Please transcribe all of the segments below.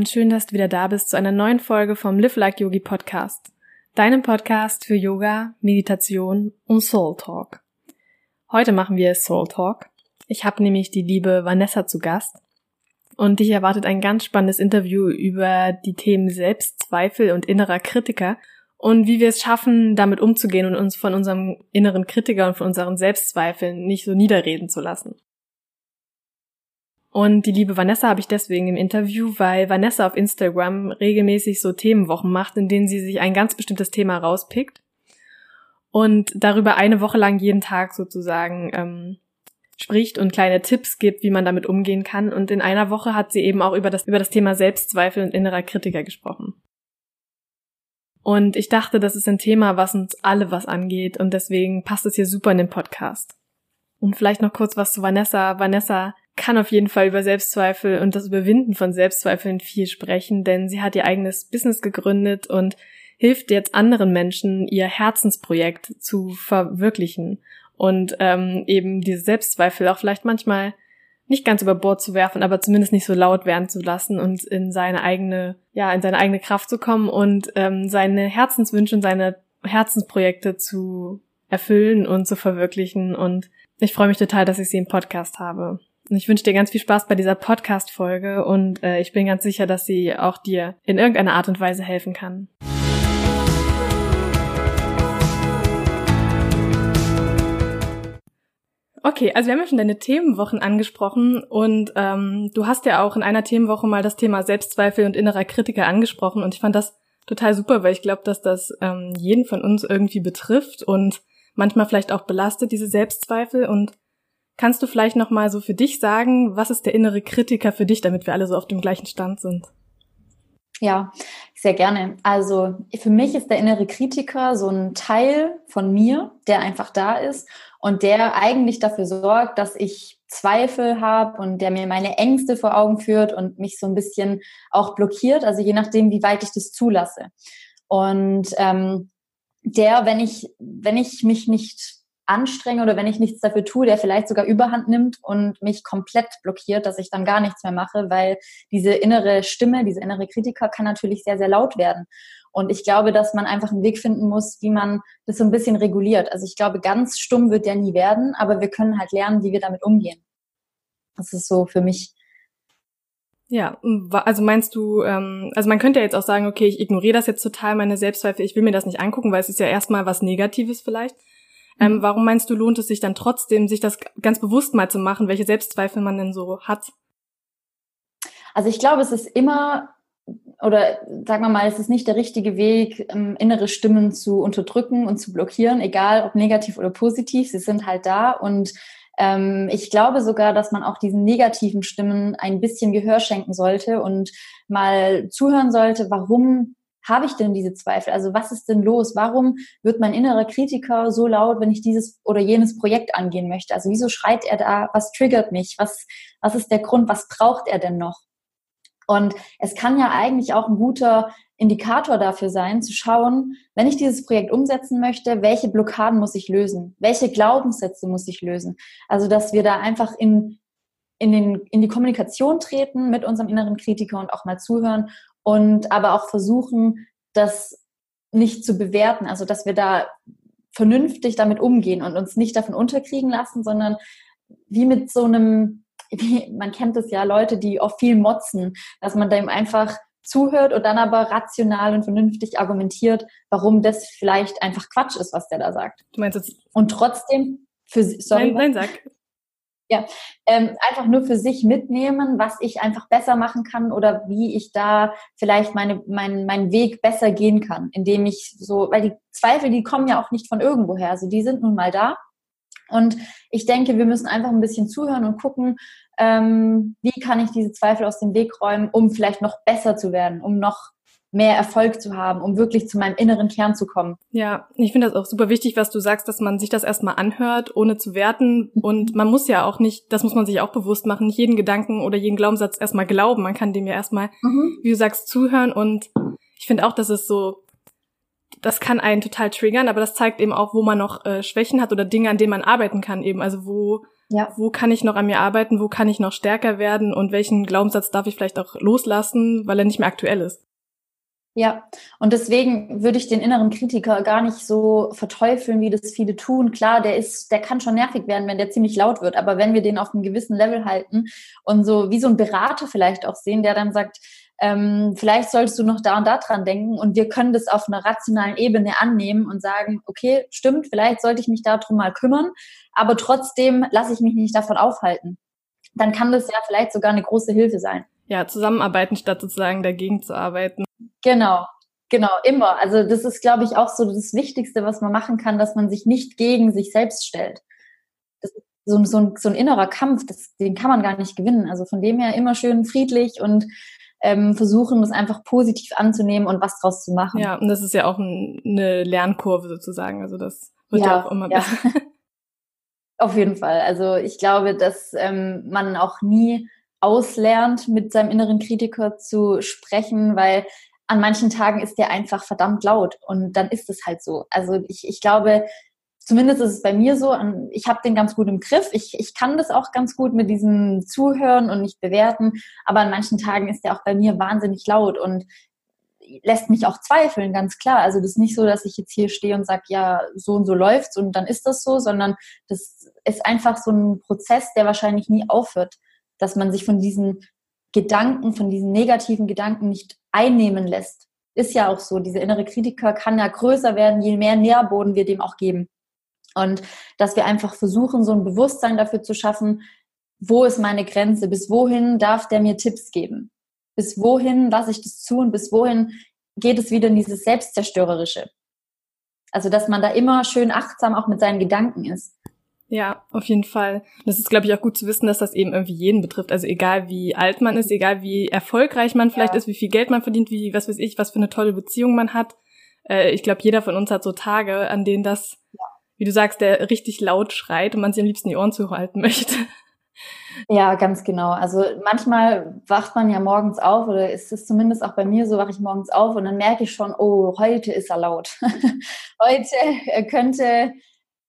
Und schön, dass du wieder da bist zu einer neuen Folge vom Live Like Yogi Podcast. Deinem Podcast für Yoga, Meditation und Soul Talk. Heute machen wir Soul Talk. Ich habe nämlich die liebe Vanessa zu Gast und dich erwartet ein ganz spannendes Interview über die Themen Selbstzweifel und innerer Kritiker und wie wir es schaffen, damit umzugehen und uns von unserem inneren Kritiker und von unseren Selbstzweifeln nicht so niederreden zu lassen. Und die liebe Vanessa habe ich deswegen im Interview, weil Vanessa auf Instagram regelmäßig so Themenwochen macht, in denen sie sich ein ganz bestimmtes Thema rauspickt und darüber eine Woche lang jeden Tag sozusagen ähm, spricht und kleine Tipps gibt, wie man damit umgehen kann. Und in einer Woche hat sie eben auch über das, über das Thema Selbstzweifel und innerer Kritiker gesprochen. Und ich dachte, das ist ein Thema, was uns alle was angeht und deswegen passt es hier super in den Podcast. Und vielleicht noch kurz was zu Vanessa. Vanessa kann auf jeden Fall über Selbstzweifel und das Überwinden von Selbstzweifeln viel sprechen, denn sie hat ihr eigenes Business gegründet und hilft jetzt anderen Menschen, ihr Herzensprojekt zu verwirklichen und ähm, eben diese Selbstzweifel auch vielleicht manchmal nicht ganz über Bord zu werfen, aber zumindest nicht so laut werden zu lassen und in seine eigene, ja, in seine eigene Kraft zu kommen und ähm, seine Herzenswünsche und seine Herzensprojekte zu erfüllen und zu verwirklichen. Und ich freue mich total, dass ich sie im Podcast habe. Und ich wünsche dir ganz viel Spaß bei dieser Podcast-Folge und äh, ich bin ganz sicher, dass sie auch dir in irgendeiner Art und Weise helfen kann. Okay, also wir haben ja schon deine Themenwochen angesprochen und ähm, du hast ja auch in einer Themenwoche mal das Thema Selbstzweifel und innerer Kritiker angesprochen und ich fand das total super, weil ich glaube, dass das ähm, jeden von uns irgendwie betrifft und manchmal vielleicht auch belastet, diese Selbstzweifel und Kannst du vielleicht noch mal so für dich sagen, was ist der innere Kritiker für dich, damit wir alle so auf dem gleichen Stand sind? Ja, sehr gerne. Also für mich ist der innere Kritiker so ein Teil von mir, der einfach da ist und der eigentlich dafür sorgt, dass ich Zweifel habe und der mir meine Ängste vor Augen führt und mich so ein bisschen auch blockiert, also je nachdem, wie weit ich das zulasse. Und ähm, der, wenn ich, wenn ich mich nicht anstrenge oder wenn ich nichts dafür tue, der vielleicht sogar überhand nimmt und mich komplett blockiert, dass ich dann gar nichts mehr mache, weil diese innere Stimme, diese innere Kritiker kann natürlich sehr, sehr laut werden. Und ich glaube, dass man einfach einen Weg finden muss, wie man das so ein bisschen reguliert. Also ich glaube, ganz stumm wird der nie werden, aber wir können halt lernen, wie wir damit umgehen. Das ist so für mich ja, also meinst du, ähm, also man könnte ja jetzt auch sagen, okay, ich ignoriere das jetzt total, meine Selbstzweifel, ich will mir das nicht angucken, weil es ist ja erstmal was Negatives vielleicht. Ähm, mhm. warum meinst du, lohnt es sich dann trotzdem, sich das ganz bewusst mal zu machen, welche Selbstzweifel man denn so hat? Also ich glaube, es ist immer oder sagen wir mal, es ist nicht der richtige Weg, ähm, innere Stimmen zu unterdrücken und zu blockieren, egal ob negativ oder positiv. Sie sind halt da und ähm, ich glaube sogar, dass man auch diesen negativen Stimmen ein bisschen Gehör schenken sollte und mal zuhören sollte, warum habe ich denn diese Zweifel? Also was ist denn los? Warum wird mein innerer Kritiker so laut, wenn ich dieses oder jenes Projekt angehen möchte? Also wieso schreit er da? Was triggert mich? Was, was ist der Grund? Was braucht er denn noch? Und es kann ja eigentlich auch ein guter Indikator dafür sein, zu schauen, wenn ich dieses Projekt umsetzen möchte, welche Blockaden muss ich lösen? Welche Glaubenssätze muss ich lösen? Also, dass wir da einfach in, in, den, in die Kommunikation treten mit unserem inneren Kritiker und auch mal zuhören und aber auch versuchen, das nicht zu bewerten, also dass wir da vernünftig damit umgehen und uns nicht davon unterkriegen lassen, sondern wie mit so einem, wie, man kennt es ja, Leute, die auch viel motzen, dass man dem einfach zuhört und dann aber rational und vernünftig argumentiert, warum das vielleicht einfach Quatsch ist, was der da sagt. Du meinst jetzt? Und trotzdem für sorry. Nein, nein, sag. Ja, ähm, einfach nur für sich mitnehmen, was ich einfach besser machen kann oder wie ich da vielleicht meine, mein, meinen Weg besser gehen kann, indem ich so, weil die Zweifel, die kommen ja auch nicht von irgendwoher, also die sind nun mal da. Und ich denke, wir müssen einfach ein bisschen zuhören und gucken, ähm, wie kann ich diese Zweifel aus dem Weg räumen, um vielleicht noch besser zu werden, um noch mehr Erfolg zu haben, um wirklich zu meinem inneren Kern zu kommen. Ja, ich finde das auch super wichtig, was du sagst, dass man sich das erstmal anhört, ohne zu werten. Und man muss ja auch nicht, das muss man sich auch bewusst machen, nicht jeden Gedanken oder jeden Glaubenssatz erstmal glauben. Man kann dem ja erstmal, mhm. wie du sagst, zuhören. Und ich finde auch, dass es so, das kann einen total triggern, aber das zeigt eben auch, wo man noch äh, Schwächen hat oder Dinge, an denen man arbeiten kann eben. Also wo Ja. Wo kann ich noch an mir arbeiten? Wo kann ich noch stärker werden? Und welchen Glaubenssatz darf ich vielleicht auch loslassen, weil er nicht mehr aktuell ist? Ja, und deswegen würde ich den inneren Kritiker gar nicht so verteufeln, wie das viele tun. Klar, der ist, der kann schon nervig werden, wenn der ziemlich laut wird. Aber wenn wir den auf einem gewissen Level halten und so wie so ein Berater vielleicht auch sehen, der dann sagt, ähm, vielleicht solltest du noch da und da dran denken und wir können das auf einer rationalen Ebene annehmen und sagen, okay, stimmt, vielleicht sollte ich mich darum mal kümmern, aber trotzdem lasse ich mich nicht davon aufhalten. Dann kann das ja vielleicht sogar eine große Hilfe sein. Ja, zusammenarbeiten statt sozusagen dagegen zu arbeiten. Genau, genau, immer. Also das ist, glaube ich, auch so das Wichtigste, was man machen kann, dass man sich nicht gegen sich selbst stellt. Das ist so, so, ein, so ein innerer Kampf, das, den kann man gar nicht gewinnen. Also von dem her immer schön friedlich und ähm, versuchen, das einfach positiv anzunehmen und was draus zu machen. Ja, und das ist ja auch ein, eine Lernkurve sozusagen. Also das wird ja, ja auch immer ja. besser. Auf jeden Fall. Also ich glaube, dass ähm, man auch nie auslernt, mit seinem inneren Kritiker zu sprechen, weil an manchen Tagen ist der einfach verdammt laut und dann ist es halt so. Also ich, ich glaube, zumindest ist es bei mir so, ich habe den ganz gut im Griff. Ich, ich kann das auch ganz gut mit diesem Zuhören und nicht bewerten, aber an manchen Tagen ist der auch bei mir wahnsinnig laut und lässt mich auch zweifeln, ganz klar. Also das ist nicht so, dass ich jetzt hier stehe und sage, ja, so und so läuft's und dann ist das so, sondern das ist einfach so ein Prozess, der wahrscheinlich nie aufhört, dass man sich von diesen Gedanken, von diesen negativen Gedanken nicht einnehmen lässt. Ist ja auch so. Dieser innere Kritiker kann ja größer werden, je mehr Nährboden wir dem auch geben. Und dass wir einfach versuchen, so ein Bewusstsein dafür zu schaffen, wo ist meine Grenze? Bis wohin darf der mir Tipps geben? Bis wohin lasse ich das zu und bis wohin geht es wieder in dieses Selbstzerstörerische? Also, dass man da immer schön achtsam auch mit seinen Gedanken ist. Ja, auf jeden Fall. Das ist, glaube ich, auch gut zu wissen, dass das eben irgendwie jeden betrifft. Also egal wie alt man ist, egal wie erfolgreich man vielleicht ja. ist, wie viel Geld man verdient, wie, was weiß ich, was für eine tolle Beziehung man hat. Äh, ich glaube, jeder von uns hat so Tage, an denen das, ja. wie du sagst, der richtig laut schreit und man sich am liebsten die Ohren zuhalten möchte. Ja, ganz genau. Also manchmal wacht man ja morgens auf oder ist es zumindest auch bei mir so, wache ich morgens auf und dann merke ich schon, oh, heute ist er laut. heute könnte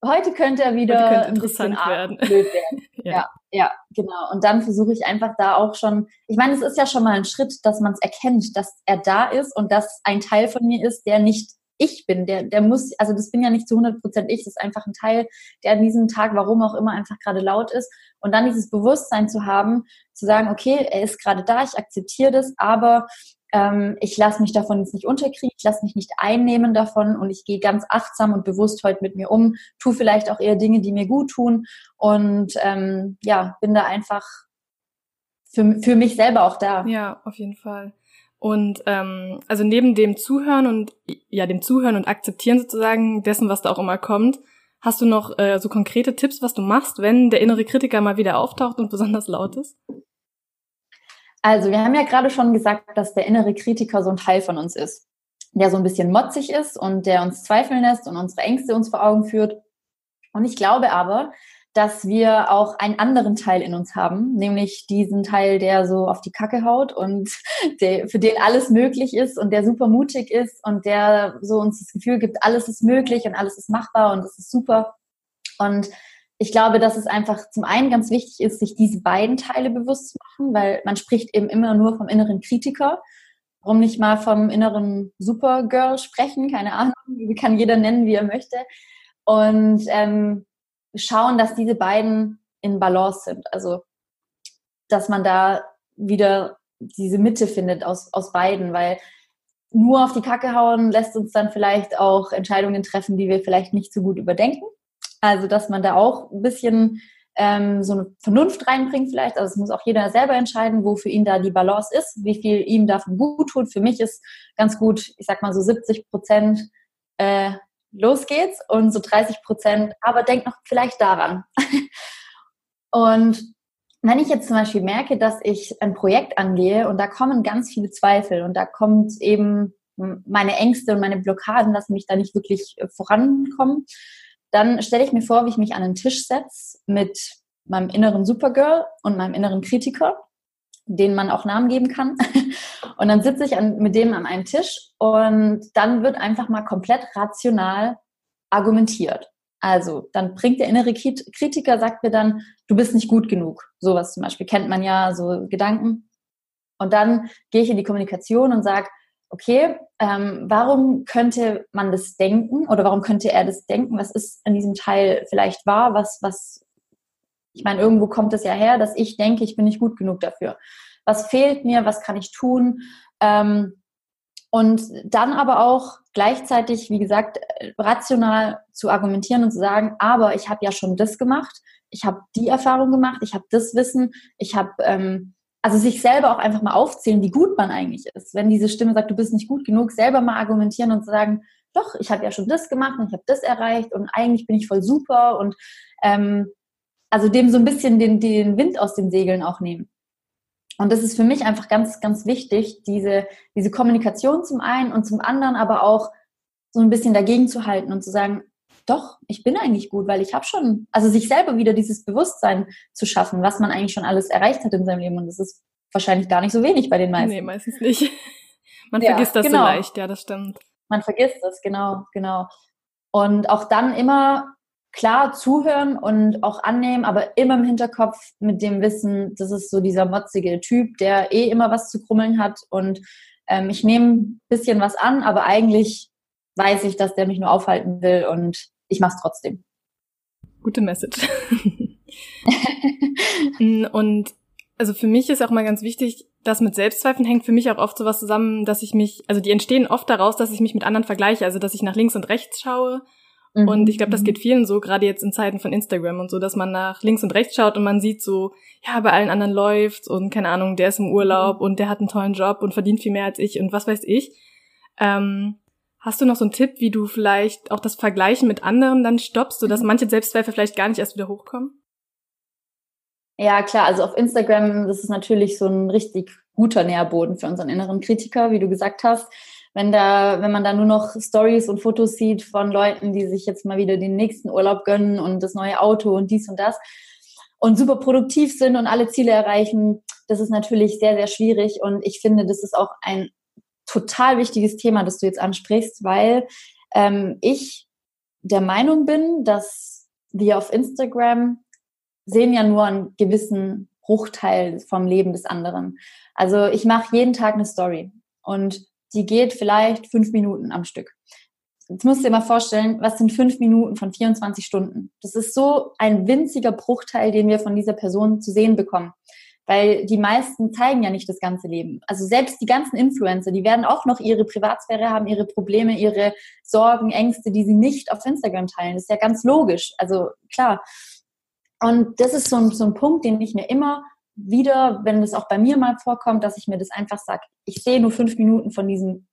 heute könnte er wieder könnte interessant werden. Blöd werden. ja. ja. ja, genau. Und dann versuche ich einfach da auch schon, ich meine, es ist ja schon mal ein Schritt, dass man es erkennt, dass er da ist und dass ein Teil von mir ist, der nicht ich bin, der, der muss, also das bin ja nicht zu 100 Prozent ich, das ist einfach ein Teil, der an diesem Tag, warum auch immer, einfach gerade laut ist. Und dann dieses Bewusstsein zu haben, zu sagen, okay, er ist gerade da, ich akzeptiere das, aber ähm, ich lasse mich davon jetzt nicht unterkriegen, ich lasse mich nicht einnehmen davon und ich gehe ganz achtsam und bewusst heute mit mir um, tu vielleicht auch eher Dinge, die mir gut tun und ähm, ja, bin da einfach für, für mich selber auch da. Ja, auf jeden Fall. Und ähm, also neben dem Zuhören und ja, dem Zuhören und Akzeptieren sozusagen dessen, was da auch immer kommt, hast du noch äh, so konkrete Tipps, was du machst, wenn der innere Kritiker mal wieder auftaucht und besonders laut ist? Also, wir haben ja gerade schon gesagt, dass der innere Kritiker so ein Teil von uns ist, der so ein bisschen motzig ist und der uns zweifeln lässt und unsere Ängste uns vor Augen führt. Und ich glaube aber, dass wir auch einen anderen Teil in uns haben, nämlich diesen Teil, der so auf die Kacke haut und der, für den alles möglich ist und der super mutig ist und der so uns das Gefühl gibt, alles ist möglich und alles ist machbar und es ist super. Und ich glaube, dass es einfach zum einen ganz wichtig ist, sich diese beiden Teile bewusst zu machen, weil man spricht eben immer nur vom inneren Kritiker. Warum nicht mal vom inneren Supergirl sprechen? Keine Ahnung, kann jeder nennen, wie er möchte. Und ähm, schauen, dass diese beiden in Balance sind. Also, dass man da wieder diese Mitte findet aus, aus beiden, weil nur auf die Kacke hauen lässt uns dann vielleicht auch Entscheidungen treffen, die wir vielleicht nicht so gut überdenken. Also, dass man da auch ein bisschen ähm, so eine Vernunft reinbringt vielleicht. Also es muss auch jeder selber entscheiden, wo für ihn da die Balance ist, wie viel ihm davon gut tut. Für mich ist ganz gut, ich sag mal so 70 Prozent äh, los geht's und so 30 Prozent, aber denk noch vielleicht daran. und wenn ich jetzt zum Beispiel merke, dass ich ein Projekt angehe und da kommen ganz viele Zweifel und da kommt eben meine Ängste und meine Blockaden, dass mich da nicht wirklich äh, vorankommen, dann stelle ich mir vor, wie ich mich an den Tisch setze mit meinem inneren Supergirl und meinem inneren Kritiker, denen man auch Namen geben kann. Und dann sitze ich an, mit dem an einem Tisch und dann wird einfach mal komplett rational argumentiert. Also, dann bringt der innere Kritiker, sagt mir dann, du bist nicht gut genug. Sowas zum Beispiel kennt man ja, so Gedanken. Und dann gehe ich in die Kommunikation und sage, okay, ähm, warum könnte man das denken oder warum könnte er das denken? Was ist in diesem Teil vielleicht wahr? Was, was, ich meine, irgendwo kommt es ja her, dass ich denke, ich bin nicht gut genug dafür. Was fehlt mir? Was kann ich tun? Ähm, und dann aber auch gleichzeitig, wie gesagt, rational zu argumentieren und zu sagen, aber ich habe ja schon das gemacht, ich habe die Erfahrung gemacht, ich habe das Wissen, ich habe ähm, also sich selber auch einfach mal aufzählen, wie gut man eigentlich ist. Wenn diese Stimme sagt, du bist nicht gut genug, selber mal argumentieren und sagen, doch, ich habe ja schon das gemacht und ich habe das erreicht und eigentlich bin ich voll super und ähm, also dem so ein bisschen den, den Wind aus den Segeln auch nehmen. Und das ist für mich einfach ganz, ganz wichtig, diese, diese Kommunikation zum einen und zum anderen aber auch so ein bisschen dagegen zu halten und zu sagen, doch, ich bin eigentlich gut, weil ich habe schon, also sich selber wieder dieses Bewusstsein zu schaffen, was man eigentlich schon alles erreicht hat in seinem Leben. Und das ist wahrscheinlich gar nicht so wenig bei den meisten. Nee, meistens nicht. Man ja, vergisst das genau. so leicht, ja, das stimmt. Man vergisst das, genau, genau. Und auch dann immer klar zuhören und auch annehmen, aber immer im Hinterkopf mit dem Wissen, das ist so dieser motzige Typ, der eh immer was zu krummeln hat und ähm, ich nehme ein bisschen was an, aber eigentlich weiß ich, dass der mich nur aufhalten will und ich mache es trotzdem. Gute Message. und also für mich ist auch mal ganz wichtig, das mit Selbstzweifeln hängt für mich auch oft sowas zusammen, dass ich mich, also die entstehen oft daraus, dass ich mich mit anderen vergleiche, also dass ich nach links und rechts schaue Mhm. Und ich glaube, das geht vielen so, gerade jetzt in Zeiten von Instagram und so, dass man nach links und rechts schaut und man sieht so, ja, bei allen anderen läuft's und keine Ahnung, der ist im Urlaub mhm. und der hat einen tollen Job und verdient viel mehr als ich und was weiß ich. Ähm, hast du noch so einen Tipp, wie du vielleicht auch das Vergleichen mit anderen dann stoppst, sodass mhm. manche Selbstzweifel vielleicht gar nicht erst wieder hochkommen? Ja, klar, also auf Instagram, das ist natürlich so ein richtig guter Nährboden für unseren inneren Kritiker, wie du gesagt hast wenn da, wenn man da nur noch Stories und Fotos sieht von Leuten, die sich jetzt mal wieder den nächsten Urlaub gönnen und das neue Auto und dies und das und super produktiv sind und alle Ziele erreichen, das ist natürlich sehr, sehr schwierig. Und ich finde, das ist auch ein total wichtiges Thema, das du jetzt ansprichst, weil ähm, ich der Meinung bin, dass wir auf Instagram sehen ja nur einen gewissen Bruchteil vom Leben des anderen. Also ich mache jeden Tag eine Story und die geht vielleicht fünf Minuten am Stück. Jetzt musst du dir mal vorstellen, was sind fünf Minuten von 24 Stunden? Das ist so ein winziger Bruchteil, den wir von dieser Person zu sehen bekommen. Weil die meisten zeigen ja nicht das ganze Leben. Also selbst die ganzen Influencer, die werden auch noch ihre Privatsphäre haben, ihre Probleme, ihre Sorgen, Ängste, die sie nicht auf Instagram teilen. Das ist ja ganz logisch. Also klar. Und das ist so ein, so ein Punkt, den ich mir immer wieder, wenn es auch bei mir mal vorkommt, dass ich mir das einfach sage, ich sehe nur fünf Minuten von diesem,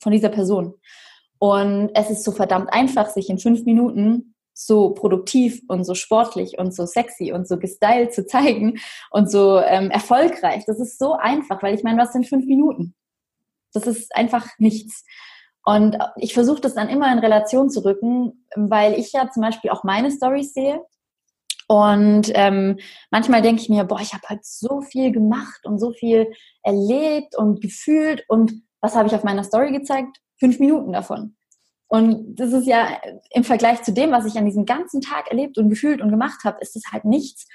von dieser Person. Und es ist so verdammt einfach, sich in fünf Minuten so produktiv und so sportlich und so sexy und so gestylt zu zeigen und so ähm, erfolgreich. Das ist so einfach, weil ich meine, was sind fünf Minuten? Das ist einfach nichts. Und ich versuche das dann immer in Relation zu rücken, weil ich ja zum Beispiel auch meine Stories sehe und ähm, manchmal denke ich mir, boah, ich habe halt so viel gemacht und so viel erlebt und gefühlt. Und was habe ich auf meiner Story gezeigt? Fünf Minuten davon. Und das ist ja im Vergleich zu dem, was ich an diesem ganzen Tag erlebt und gefühlt und gemacht habe, ist es halt nichts.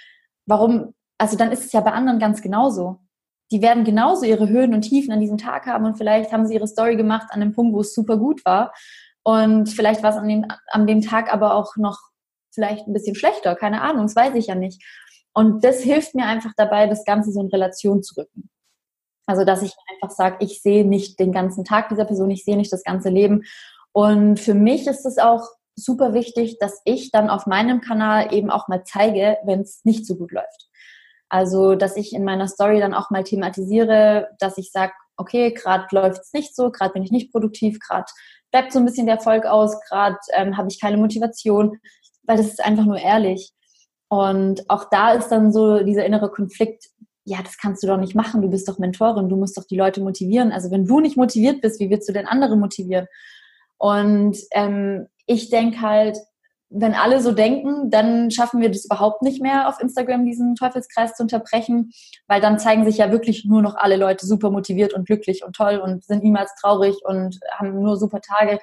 Warum? Also dann ist es ja bei anderen ganz genauso. Die werden genauso ihre Höhen und Tiefen an diesem Tag haben und vielleicht haben sie ihre Story gemacht an dem Punkt, wo es super gut war. Und vielleicht war es an dem, an dem Tag aber auch noch vielleicht ein bisschen schlechter, keine Ahnung, das weiß ich ja nicht. Und das hilft mir einfach dabei, das Ganze so in Relation zu rücken. Also, dass ich einfach sage, ich sehe nicht den ganzen Tag dieser Person, ich sehe nicht das ganze Leben. Und für mich ist es auch super wichtig, dass ich dann auf meinem Kanal eben auch mal zeige, wenn es nicht so gut läuft. Also, dass ich in meiner Story dann auch mal thematisiere, dass ich sage, okay, gerade läuft es nicht so, gerade bin ich nicht produktiv, gerade bleibt so ein bisschen der Erfolg aus, gerade ähm, habe ich keine Motivation weil das ist einfach nur ehrlich. Und auch da ist dann so dieser innere Konflikt, ja, das kannst du doch nicht machen, du bist doch Mentorin, du musst doch die Leute motivieren. Also wenn du nicht motiviert bist, wie willst du denn andere motivieren? Und ähm, ich denke halt, wenn alle so denken, dann schaffen wir das überhaupt nicht mehr auf Instagram, diesen Teufelskreis zu unterbrechen, weil dann zeigen sich ja wirklich nur noch alle Leute super motiviert und glücklich und toll und sind niemals traurig und haben nur super Tage.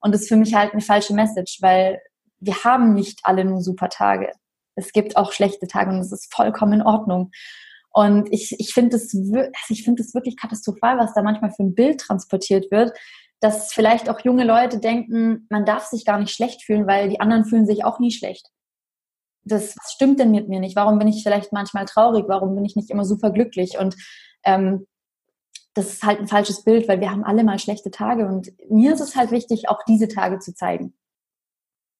Und das ist für mich halt eine falsche Message, weil wir haben nicht alle nur super Tage. Es gibt auch schlechte Tage und es ist vollkommen in Ordnung. Und ich, ich finde es also ich finde es wirklich katastrophal, was da manchmal für ein Bild transportiert wird, dass vielleicht auch junge Leute denken, man darf sich gar nicht schlecht fühlen, weil die anderen fühlen sich auch nie schlecht. Das was stimmt denn mit mir nicht? Warum bin ich vielleicht manchmal traurig? Warum bin ich nicht immer super glücklich? Und ähm, das ist halt ein falsches Bild, weil wir haben alle mal schlechte Tage. Und mir ist es halt wichtig, auch diese Tage zu zeigen,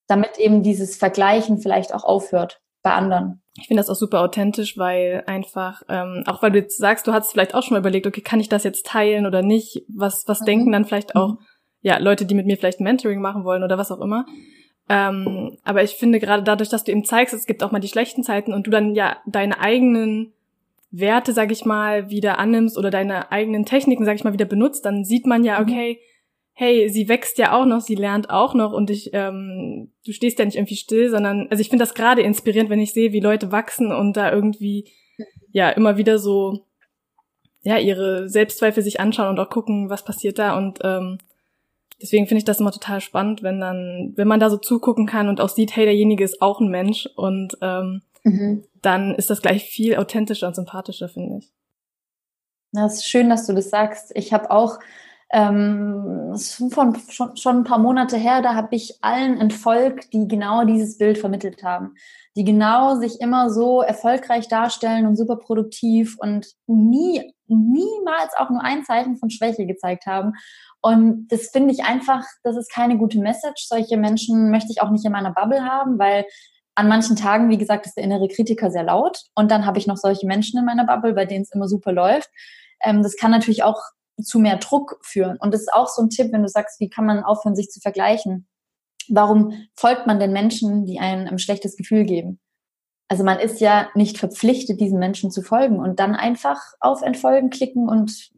damit eben dieses Vergleichen vielleicht auch aufhört bei anderen. Ich finde das auch super authentisch, weil einfach, ähm, auch weil du jetzt sagst, du hast vielleicht auch schon mal überlegt, okay, kann ich das jetzt teilen oder nicht? Was, was mhm. denken dann vielleicht auch, mhm. ja, Leute, die mit mir vielleicht Mentoring machen wollen oder was auch immer. Ähm, aber ich finde gerade dadurch, dass du eben zeigst, es gibt auch mal die schlechten Zeiten und du dann ja deine eigenen Werte, sag ich mal, wieder annimmst oder deine eigenen Techniken, sag ich mal, wieder benutzt, dann sieht man ja, mhm. Hey, sie wächst ja auch noch, sie lernt auch noch und ich, ähm, du stehst ja nicht irgendwie still, sondern, also ich finde das gerade inspirierend, wenn ich sehe, wie Leute wachsen und da irgendwie, ja, immer wieder so, ja, ihre Selbstzweifel sich anschauen und auch gucken, was passiert da und ähm, deswegen finde ich das immer total spannend, wenn dann, wenn man da so zugucken kann und auch sieht, hey, derjenige ist auch ein Mensch und ähm, mhm. dann ist das gleich viel authentischer und sympathischer, finde ich. Das ist schön, dass du das sagst. Ich habe auch ähm, von, schon, schon ein paar Monate her, da habe ich allen entfolgt, die genau dieses Bild vermittelt haben, die genau sich immer so erfolgreich darstellen und super produktiv und nie, niemals auch nur ein Zeichen von Schwäche gezeigt haben. Und das finde ich einfach, das ist keine gute Message. Solche Menschen möchte ich auch nicht in meiner Bubble haben, weil an manchen Tagen, wie gesagt, ist der innere Kritiker sehr laut. Und dann habe ich noch solche Menschen in meiner Bubble, bei denen es immer super läuft. Ähm, das kann natürlich auch zu mehr Druck führen. Und das ist auch so ein Tipp, wenn du sagst, wie kann man aufhören, sich zu vergleichen? Warum folgt man den Menschen, die einem ein schlechtes Gefühl geben? Also man ist ja nicht verpflichtet, diesen Menschen zu folgen und dann einfach auf Entfolgen klicken und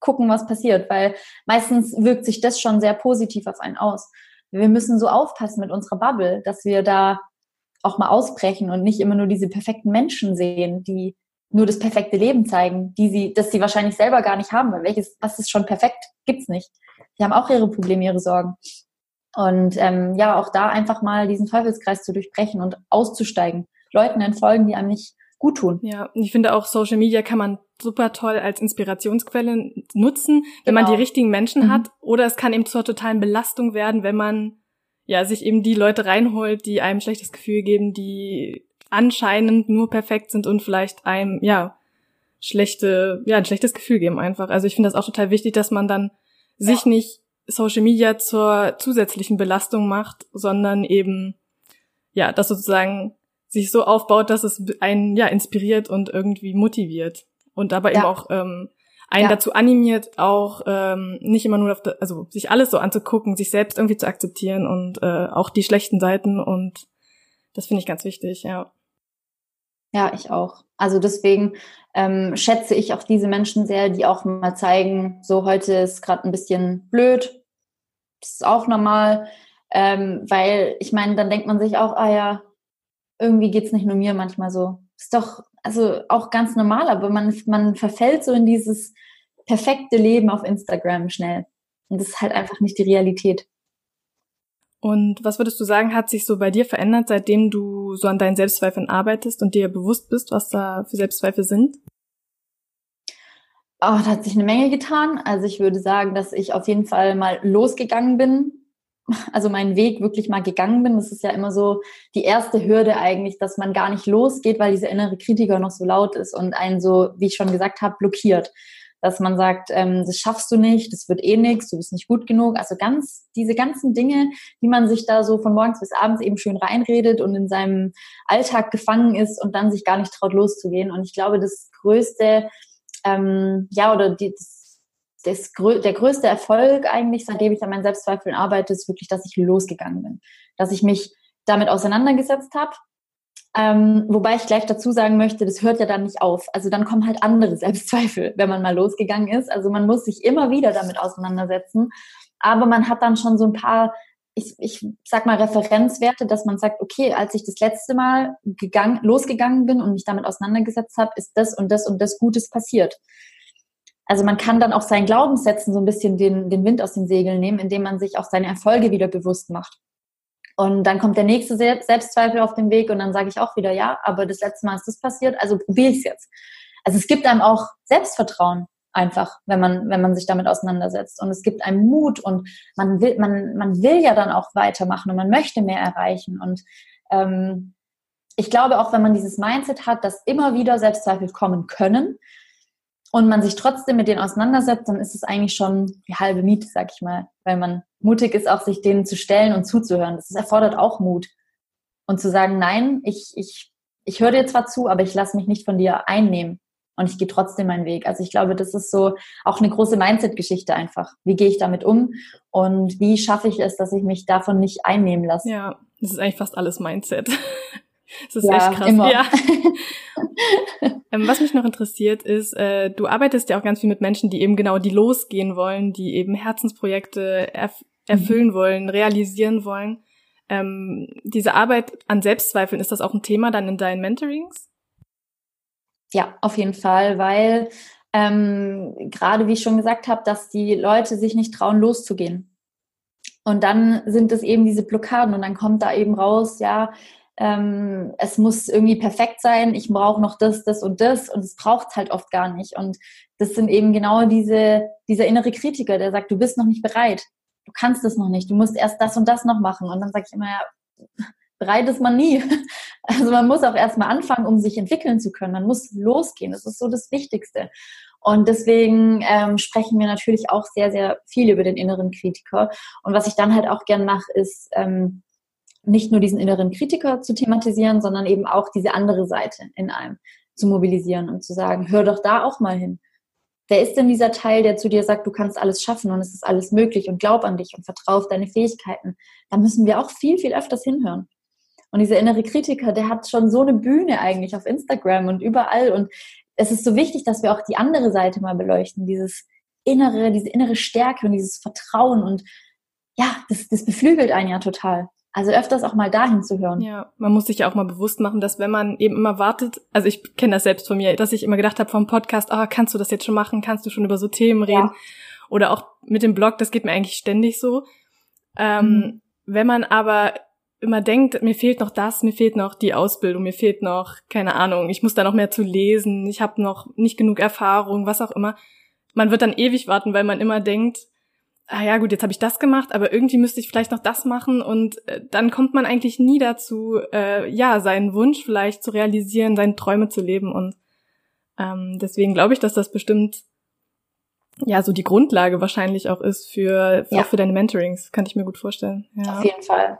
gucken, was passiert, weil meistens wirkt sich das schon sehr positiv auf einen aus. Wir müssen so aufpassen mit unserer Bubble, dass wir da auch mal ausbrechen und nicht immer nur diese perfekten Menschen sehen, die nur das perfekte Leben zeigen, die sie, das sie wahrscheinlich selber gar nicht haben, weil welches, was ist schon perfekt, gibt's nicht. Die haben auch ihre Probleme, ihre Sorgen. Und ähm, ja, auch da einfach mal diesen Teufelskreis zu durchbrechen und auszusteigen, Leuten entfolgen, die einem nicht gut tun. Ja, ich finde auch Social Media kann man super toll als Inspirationsquelle nutzen, wenn genau. man die richtigen Menschen mhm. hat. Oder es kann eben zur totalen Belastung werden, wenn man ja sich eben die Leute reinholt, die einem schlechtes Gefühl geben, die anscheinend nur perfekt sind und vielleicht einem, ja, schlechte, ja, ein schlechtes Gefühl geben einfach. Also ich finde das auch total wichtig, dass man dann ja. sich nicht Social Media zur zusätzlichen Belastung macht, sondern eben, ja, das sozusagen sich so aufbaut, dass es einen, ja, inspiriert und irgendwie motiviert. Und dabei ja. eben auch, ähm, einen ja. dazu animiert, auch ähm, nicht immer nur auf, de, also sich alles so anzugucken, sich selbst irgendwie zu akzeptieren und äh, auch die schlechten Seiten und das finde ich ganz wichtig, ja. Ja, ich auch. Also deswegen ähm, schätze ich auch diese Menschen sehr, die auch mal zeigen, so heute ist gerade ein bisschen blöd. Das ist auch normal. Ähm, weil ich meine, dann denkt man sich auch, ah ja, irgendwie geht's nicht nur mir manchmal so. Ist doch also auch ganz normal, aber man, man verfällt so in dieses perfekte Leben auf Instagram schnell. Und das ist halt einfach nicht die Realität. Und was würdest du sagen, hat sich so bei dir verändert, seitdem du so an deinen Selbstzweifeln arbeitest und dir bewusst bist, was da für Selbstzweifel sind? Oh, da hat sich eine Menge getan. Also ich würde sagen, dass ich auf jeden Fall mal losgegangen bin. Also meinen Weg wirklich mal gegangen bin. Das ist ja immer so die erste Hürde eigentlich, dass man gar nicht losgeht, weil dieser innere Kritiker noch so laut ist und einen so, wie ich schon gesagt habe, blockiert dass man sagt, ähm, das schaffst du nicht, das wird eh nichts, du bist nicht gut genug. Also ganz diese ganzen Dinge, die man sich da so von morgens bis abends eben schön reinredet und in seinem Alltag gefangen ist und dann sich gar nicht traut loszugehen. Und ich glaube, das größte, ähm, ja, oder die, das, das, der größte Erfolg eigentlich, seitdem ich an meinen Selbstzweifeln arbeite, ist wirklich, dass ich losgegangen bin. Dass ich mich damit auseinandergesetzt habe, ähm, wobei ich gleich dazu sagen möchte, das hört ja dann nicht auf. Also dann kommen halt andere Selbstzweifel, wenn man mal losgegangen ist. Also man muss sich immer wieder damit auseinandersetzen. Aber man hat dann schon so ein paar, ich, ich sag mal, Referenzwerte, dass man sagt, okay, als ich das letzte Mal gegangen, losgegangen bin und mich damit auseinandergesetzt habe, ist das und das und das Gutes passiert. Also man kann dann auch seinen Glaubenssätzen so ein bisschen den, den Wind aus den Segeln nehmen, indem man sich auch seine Erfolge wieder bewusst macht. Und dann kommt der nächste Selbstzweifel auf den Weg und dann sage ich auch wieder, ja, aber das letzte Mal ist das passiert, also probiere ich es jetzt. Also es gibt einem auch Selbstvertrauen einfach, wenn man, wenn man sich damit auseinandersetzt. Und es gibt einem Mut und man will, man, man will ja dann auch weitermachen und man möchte mehr erreichen. Und ähm, ich glaube auch, wenn man dieses Mindset hat, dass immer wieder Selbstzweifel kommen können und man sich trotzdem mit denen auseinandersetzt, dann ist es eigentlich schon die halbe Miete, sag ich mal, weil man mutig ist, auch sich denen zu stellen und zuzuhören. Das erfordert auch Mut. Und zu sagen, nein, ich, ich, ich höre dir zwar zu, aber ich lasse mich nicht von dir einnehmen und ich gehe trotzdem meinen Weg. Also ich glaube, das ist so auch eine große Mindset-Geschichte einfach. Wie gehe ich damit um und wie schaffe ich es, dass ich mich davon nicht einnehmen lasse? Ja, das ist eigentlich fast alles Mindset. Das ist ja, echt krass. Immer. Ja. ähm, was mich noch interessiert ist, äh, du arbeitest ja auch ganz viel mit Menschen, die eben genau die losgehen wollen, die eben Herzensprojekte erf erfüllen mhm. wollen, realisieren wollen. Ähm, diese Arbeit an Selbstzweifeln, ist das auch ein Thema dann in deinen Mentorings? Ja, auf jeden Fall, weil ähm, gerade wie ich schon gesagt habe, dass die Leute sich nicht trauen, loszugehen. Und dann sind es eben diese Blockaden und dann kommt da eben raus, ja, ähm, es muss irgendwie perfekt sein, ich brauche noch das, das und das und es braucht halt oft gar nicht. Und das sind eben genau diese, dieser innere Kritiker, der sagt, du bist noch nicht bereit, du kannst es noch nicht, du musst erst das und das noch machen. Und dann sage ich immer, ja, bereit ist man nie. Also man muss auch erstmal anfangen, um sich entwickeln zu können. Man muss losgehen. Das ist so das Wichtigste. Und deswegen ähm, sprechen wir natürlich auch sehr, sehr viel über den inneren Kritiker. Und was ich dann halt auch gern mache, ist ähm, nicht nur diesen inneren Kritiker zu thematisieren, sondern eben auch diese andere Seite in einem zu mobilisieren und zu sagen, hör doch da auch mal hin. Wer ist denn dieser Teil, der zu dir sagt, du kannst alles schaffen und es ist alles möglich und glaub an dich und vertrau auf deine Fähigkeiten? Da müssen wir auch viel, viel öfters hinhören. Und dieser innere Kritiker, der hat schon so eine Bühne eigentlich auf Instagram und überall. Und es ist so wichtig, dass wir auch die andere Seite mal beleuchten, dieses innere, diese innere Stärke und dieses Vertrauen. Und ja, das, das beflügelt einen ja total. Also öfters auch mal dahin zu hören. Ja, man muss sich ja auch mal bewusst machen, dass wenn man eben immer wartet, also ich kenne das selbst von mir, dass ich immer gedacht habe vom Podcast, ah, oh, kannst du das jetzt schon machen? Kannst du schon über so Themen reden? Ja. Oder auch mit dem Blog, das geht mir eigentlich ständig so. Ähm, mhm. Wenn man aber immer denkt, mir fehlt noch das, mir fehlt noch die Ausbildung, mir fehlt noch, keine Ahnung, ich muss da noch mehr zu lesen, ich habe noch nicht genug Erfahrung, was auch immer. Man wird dann ewig warten, weil man immer denkt, ah ja gut, jetzt habe ich das gemacht, aber irgendwie müsste ich vielleicht noch das machen und äh, dann kommt man eigentlich nie dazu, äh, ja, seinen Wunsch vielleicht zu realisieren, seine Träume zu leben und ähm, deswegen glaube ich, dass das bestimmt ja so die Grundlage wahrscheinlich auch ist für, ja. auch für deine Mentorings, kann ich mir gut vorstellen. Ja. Auf jeden Fall.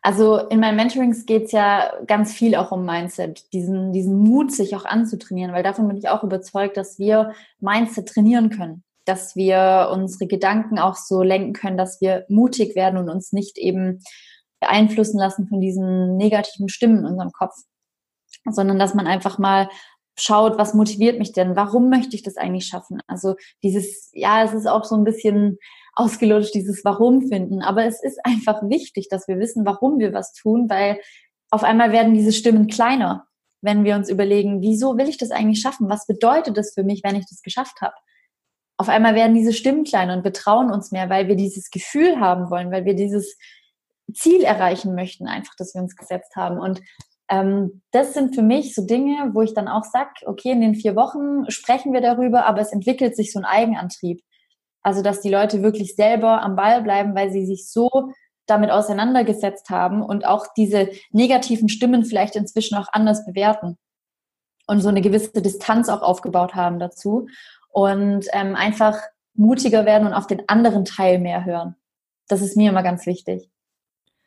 Also in meinen Mentorings geht's ja ganz viel auch um Mindset, diesen, diesen Mut, sich auch anzutrainieren, weil davon bin ich auch überzeugt, dass wir Mindset trainieren können, dass wir unsere Gedanken auch so lenken können, dass wir mutig werden und uns nicht eben beeinflussen lassen von diesen negativen Stimmen in unserem Kopf, sondern dass man einfach mal schaut, was motiviert mich denn? Warum möchte ich das eigentlich schaffen? Also dieses, ja, es ist auch so ein bisschen ausgelutscht, dieses Warum finden. Aber es ist einfach wichtig, dass wir wissen, warum wir was tun, weil auf einmal werden diese Stimmen kleiner, wenn wir uns überlegen, wieso will ich das eigentlich schaffen? Was bedeutet das für mich, wenn ich das geschafft habe? Auf einmal werden diese Stimmen kleiner und wir trauen uns mehr, weil wir dieses Gefühl haben wollen, weil wir dieses Ziel erreichen möchten, einfach, das wir uns gesetzt haben. Und ähm, das sind für mich so Dinge, wo ich dann auch sage, okay, in den vier Wochen sprechen wir darüber, aber es entwickelt sich so ein Eigenantrieb. Also, dass die Leute wirklich selber am Ball bleiben, weil sie sich so damit auseinandergesetzt haben und auch diese negativen Stimmen vielleicht inzwischen auch anders bewerten und so eine gewisse Distanz auch aufgebaut haben dazu und ähm, einfach mutiger werden und auf den anderen Teil mehr hören. Das ist mir immer ganz wichtig.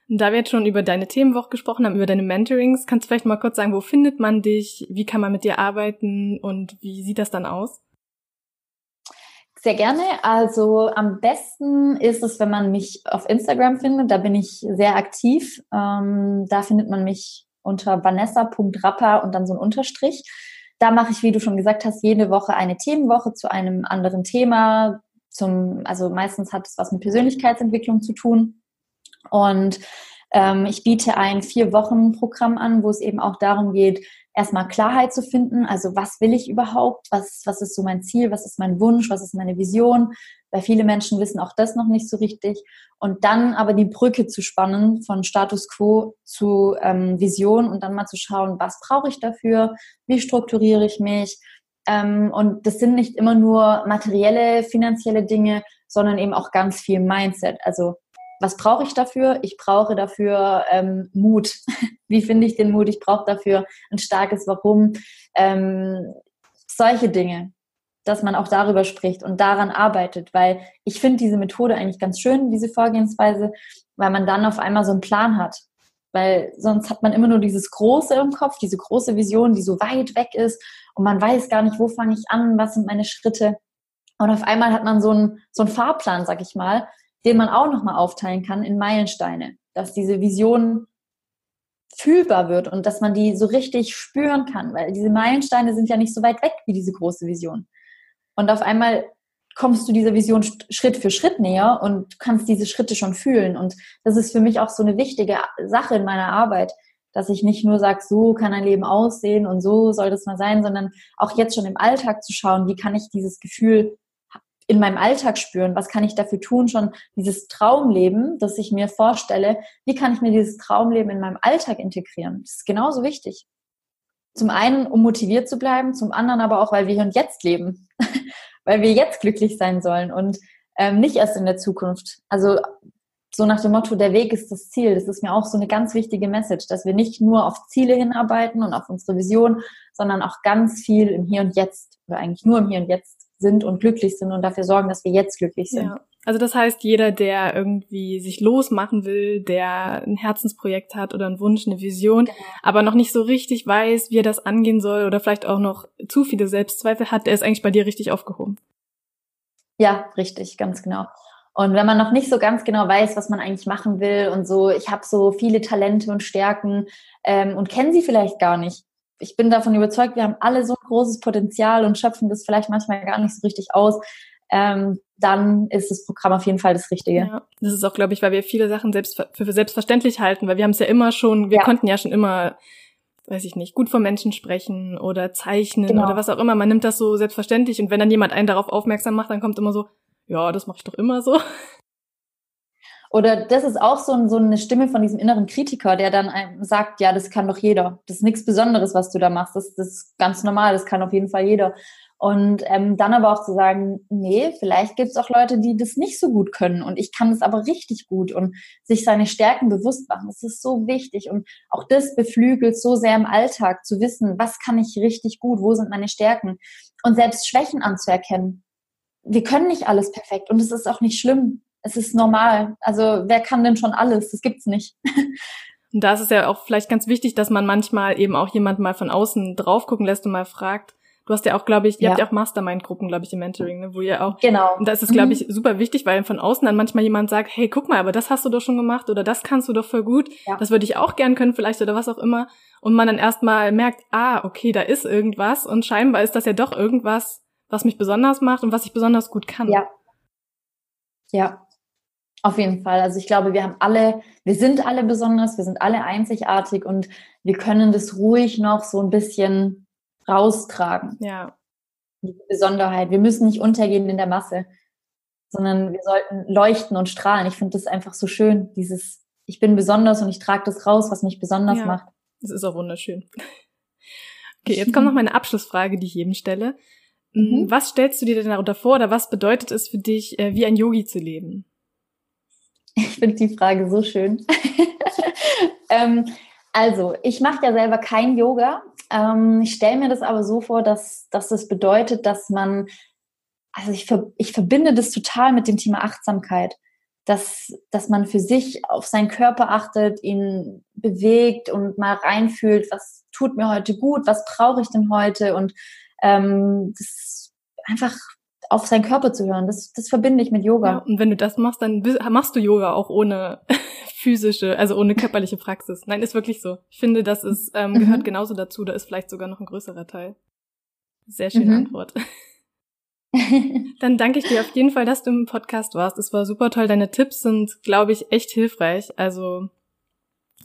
Da wir jetzt schon über deine Themenwoche gesprochen haben, über deine Mentorings, kannst du vielleicht mal kurz sagen, wo findet man dich, wie kann man mit dir arbeiten und wie sieht das dann aus? Sehr gerne. Also am besten ist es, wenn man mich auf Instagram findet. Da bin ich sehr aktiv. Ähm, da findet man mich unter vanessa.rapper und dann so ein Unterstrich. Da mache ich, wie du schon gesagt hast, jede Woche eine Themenwoche zu einem anderen Thema. Zum, also meistens hat es was mit Persönlichkeitsentwicklung zu tun. Und Ähm, ich biete ein Vier-Wochen-Programm an, wo es eben auch darum geht, erstmal Klarheit zu finden. Also was will ich überhaupt? Was, was ist so mein Ziel? Was ist mein Wunsch? Was ist meine Vision? Weil viele Menschen wissen auch das noch nicht so richtig. Und dann aber die Brücke zu spannen von Status quo zu ähm, Vision und dann mal zu schauen, was brauche ich dafür? Wie strukturiere ich mich? Ähm, und das sind nicht immer nur materielle, finanzielle Dinge, sondern eben auch ganz viel Mindset. Also was brauche ich dafür? Ich brauche dafür ähm, Mut. Wie finde ich den Mut? Ich brauche dafür ein starkes Warum. Ähm, solche Dinge, dass man auch darüber spricht und daran arbeitet, weil ich finde diese Methode eigentlich ganz schön, diese Vorgehensweise, weil man dann auf einmal so einen Plan hat. Weil sonst hat man immer nur dieses Große im Kopf, diese große Vision, die so weit weg ist und man weiß gar nicht, wo fange ich an, was sind meine Schritte. Und auf einmal hat man so einen, so einen Fahrplan, sag ich mal, den man auch nochmal aufteilen kann in Meilensteine, dass diese Vision fühlbar wird und dass man die so richtig spüren kann, weil diese Meilensteine sind ja nicht so weit weg wie diese große Vision. Und auf einmal kommst du dieser Vision Schritt für Schritt näher und kannst diese Schritte schon fühlen. Und das ist für mich auch so eine wichtige Sache in meiner Arbeit, dass ich nicht nur sage, so kann ein Leben aussehen und so soll das mal sein, sondern auch jetzt schon im Alltag zu schauen, wie kann ich dieses Gefühl in meinem Alltag spüren? Was kann ich dafür tun? Schon dieses Traumleben, das ich mir vorstelle, wie kann ich mir dieses Traumleben in meinem Alltag integrieren? Das ist genauso wichtig. Zum einen, um motiviert zu bleiben, zum anderen aber auch, weil wir hier und jetzt leben, weil wir jetzt glücklich sein sollen und ähm, nicht erst in der Zukunft. Also so nach dem Motto, der Weg ist das Ziel. Das ist mir auch so eine ganz wichtige Message, dass wir nicht nur auf Ziele hinarbeiten und auf unsere Vision, sondern auch ganz viel im Hier und Jetzt oder eigentlich nur im Hier und Jetzt sind und glücklich sind und dafür sorgen, dass wir jetzt glücklich sind. Ja. Also das heißt, jeder, der irgendwie sich losmachen will, der ein Herzensprojekt hat oder einen Wunsch, eine Vision, genau. aber noch nicht so richtig weiß, wie er das angehen soll oder vielleicht auch noch zu viele Selbstzweifel hat, der ist eigentlich bei dir richtig aufgehoben. Ja, richtig, ganz genau. Und wenn man noch nicht so ganz genau weiß, was man eigentlich machen will und so, ich habe so viele Talente und Stärken ähm, und kenne sie vielleicht gar nicht, ich bin davon überzeugt, wir haben alle so ein großes Potenzial und schöpfen das vielleicht manchmal gar nicht so richtig aus. Ähm, dann ist das Programm auf jeden Fall das Richtige. Ja, das ist auch, glaube ich, weil wir viele Sachen selbst für selbstverständlich halten, weil wir haben es ja immer schon, wir ja. konnten ja schon immer, weiß ich nicht, gut vor Menschen sprechen oder zeichnen genau. oder was auch immer. Man nimmt das so selbstverständlich und wenn dann jemand einen darauf aufmerksam macht, dann kommt immer so, ja, das mache ich doch immer so. Oder das ist auch so, so eine Stimme von diesem inneren Kritiker, der dann einem sagt, ja, das kann doch jeder. Das ist nichts Besonderes, was du da machst. Das, das ist ganz normal, das kann auf jeden Fall jeder. Und ähm, dann aber auch zu sagen, nee, vielleicht gibt es auch Leute, die das nicht so gut können und ich kann das aber richtig gut und sich seine Stärken bewusst machen. Das ist so wichtig und auch das beflügelt so sehr im Alltag zu wissen, was kann ich richtig gut, wo sind meine Stärken und selbst Schwächen anzuerkennen. Wir können nicht alles perfekt und es ist auch nicht schlimm es ist normal. Also wer kann denn schon alles? Das gibt's nicht. Und da ist es ja auch vielleicht ganz wichtig, dass man manchmal eben auch jemanden mal von außen drauf gucken lässt und mal fragt. Du hast ja auch, glaube ich, ihr ja. habt ja auch Mastermind-Gruppen, glaube ich, im Mentoring, ne, wo ihr auch. Genau. Und da ist es, glaube ich, mhm. super wichtig, weil von außen dann manchmal jemand sagt, hey, guck mal, aber das hast du doch schon gemacht oder das kannst du doch voll gut. Ja. Das würde ich auch gern können, vielleicht oder was auch immer. Und man dann erstmal merkt, ah, okay, da ist irgendwas und scheinbar ist das ja doch irgendwas, was mich besonders macht und was ich besonders gut kann. Ja. Ja, auf jeden Fall. Also ich glaube, wir haben alle, wir sind alle besonders, wir sind alle einzigartig und wir können das ruhig noch so ein bisschen raustragen. Ja. Die Besonderheit. Wir müssen nicht untergehen in der Masse, sondern wir sollten leuchten und strahlen. Ich finde das einfach so schön, dieses, ich bin besonders und ich trage das raus, was mich besonders ja, macht. Das ist auch wunderschön. Okay, jetzt kommt noch meine Abschlussfrage, die ich jedem stelle. Mhm. Was stellst du dir denn darunter vor oder was bedeutet es für dich, äh, wie ein Yogi zu leben? Ich finde die Frage so schön. ähm, also, ich mache ja selber kein Yoga. Ähm, ich stelle mir das aber so vor, dass, dass das bedeutet, dass man, also ich, ich verbinde das total mit dem Thema Achtsamkeit, dass, dass man für sich auf seinen Körper achtet, ihn bewegt und mal reinfühlt, was tut mir heute gut, was brauche ich denn heute und ähm, das einfach auf seinen Körper zu hören. Das, das verbinde ich mit Yoga. Ja, und wenn du das machst, dann machst du Yoga auch ohne physische, also ohne körperliche Praxis. Nein, ist wirklich so. Ich finde, das ist, ähm, gehört mhm. genauso dazu. Da ist vielleicht sogar noch ein größerer Teil. Sehr schöne mhm. Antwort. Dann danke ich dir auf jeden Fall, dass du im Podcast warst. Es war super toll. Deine Tipps sind, glaube ich, echt hilfreich. Also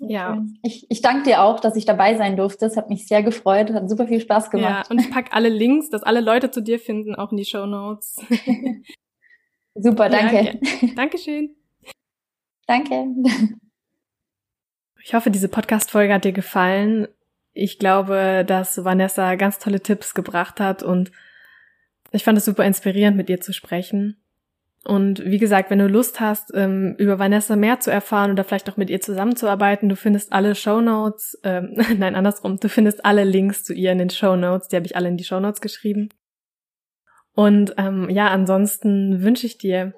Ja. Ich, ich danke dir auch, dass ich dabei sein durfte. Es hat mich sehr gefreut, hat super viel Spaß gemacht. Ja, und ich pack alle Links, dass alle Leute zu dir finden, auch in die Show Notes. super, danke. Ja, Dankeschön. Danke. Ich hoffe, diese Podcast-Folge hat dir gefallen. Ich glaube, dass Vanessa ganz tolle Tipps gebracht hat und ich fand es super inspirierend, mit ihr zu sprechen. Und wie gesagt, wenn du Lust hast, ähm, über Vanessa mehr zu erfahren oder vielleicht auch mit ihr zusammenzuarbeiten, du findest alle Show Notes, ähm, nein, andersrum, du findest alle Links zu ihr in den Show Notes, die habe ich alle in die Show Notes geschrieben. Und ähm, ja, ansonsten wünsche ich dir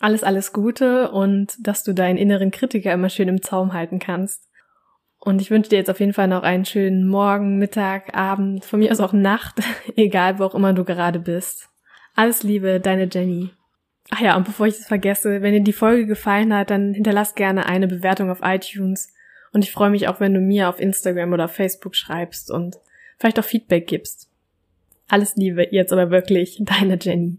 alles, alles Gute und dass du deinen inneren Kritiker immer schön im Zaum halten kannst. Und ich wünsche dir jetzt auf jeden Fall noch einen schönen Morgen, Mittag, Abend, von mir aus auch Nacht, egal wo auch immer du gerade bist. Alles Liebe, deine Jenny. Ach ja, und bevor ich es vergesse, wenn dir die Folge gefallen hat, dann hinterlass gerne eine Bewertung auf iTunes. Und ich freue mich auch, wenn du mir auf Instagram oder Facebook schreibst und vielleicht auch Feedback gibst. Alles Liebe, jetzt aber wirklich, deine Jenny.